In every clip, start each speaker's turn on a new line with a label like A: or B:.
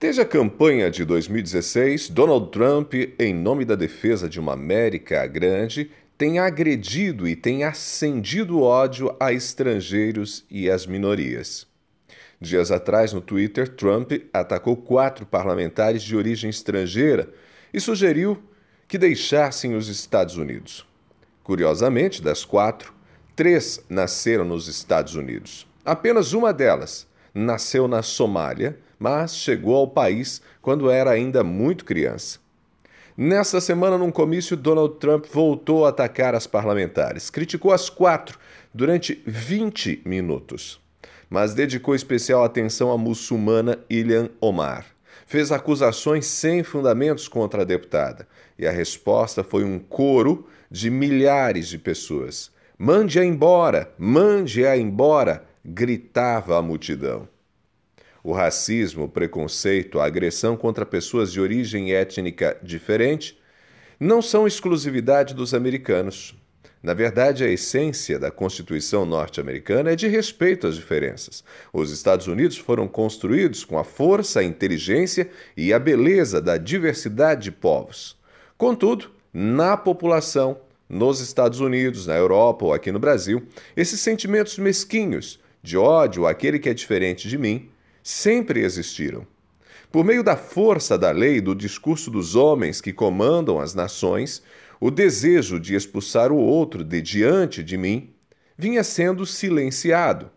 A: Desde a campanha de 2016, Donald Trump, em nome da defesa de uma América grande, tem agredido e tem acendido ódio a estrangeiros e às minorias. Dias atrás, no Twitter, Trump atacou quatro parlamentares de origem estrangeira e sugeriu que deixassem os Estados Unidos. Curiosamente, das quatro, três nasceram nos Estados Unidos. Apenas uma delas nasceu na Somália mas chegou ao país quando era ainda muito criança. Nesta semana, num comício, Donald Trump voltou a atacar as parlamentares. Criticou as quatro durante 20 minutos, mas dedicou especial atenção à muçulmana Ilhan Omar. Fez acusações sem fundamentos contra a deputada e a resposta foi um coro de milhares de pessoas. Mande-a embora! Mande-a embora! gritava a multidão. O racismo, o preconceito, a agressão contra pessoas de origem étnica diferente não são exclusividade dos americanos. Na verdade, a essência da Constituição norte-americana é de respeito às diferenças. Os Estados Unidos foram construídos com a força, a inteligência e a beleza da diversidade de povos. Contudo, na população, nos Estados Unidos, na Europa ou aqui no Brasil, esses sentimentos mesquinhos de ódio àquele que é diferente de mim sempre existiram. Por meio da força da lei e do discurso dos homens que comandam as nações, o desejo de expulsar o outro de diante de mim vinha sendo silenciado.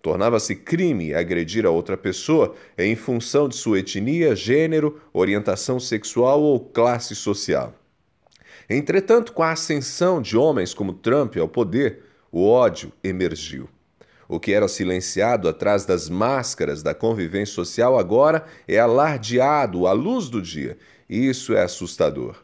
A: Tornava-se crime agredir a outra pessoa em função de sua etnia, gênero, orientação sexual ou classe social. Entretanto, com a ascensão de homens como Trump ao poder, o ódio emergiu. O que era silenciado atrás das máscaras da convivência social agora é alardeado à luz do dia, e isso é assustador.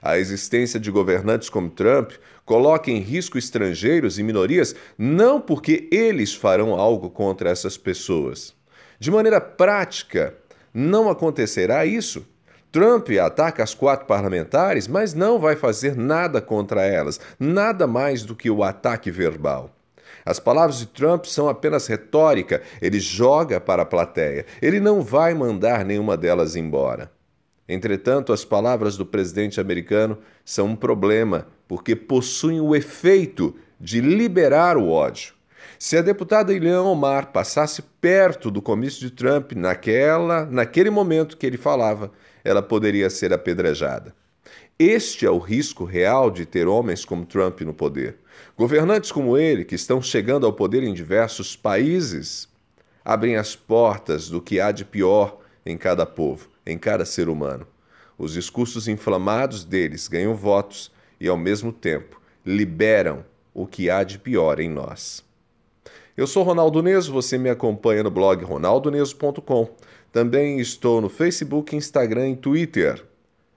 A: A existência de governantes como Trump coloca em risco estrangeiros e minorias não porque eles farão algo contra essas pessoas. De maneira prática, não acontecerá isso. Trump ataca as quatro parlamentares, mas não vai fazer nada contra elas, nada mais do que o ataque verbal. As palavras de Trump são apenas retórica, ele joga para a plateia, ele não vai mandar nenhuma delas embora. Entretanto, as palavras do presidente americano são um problema, porque possuem o efeito de liberar o ódio. Se a deputada Ilhan Omar passasse perto do comício de Trump naquela, naquele momento que ele falava, ela poderia ser apedrejada. Este é o risco real de ter homens como Trump no poder. Governantes como ele, que estão chegando ao poder em diversos países, abrem as portas do que há de pior em cada povo, em cada ser humano. Os discursos inflamados deles ganham votos e, ao mesmo tempo, liberam o que há de pior em nós. Eu sou Ronaldo Neso, você me acompanha no blog ronaldoneso.com. Também estou no Facebook, Instagram e Twitter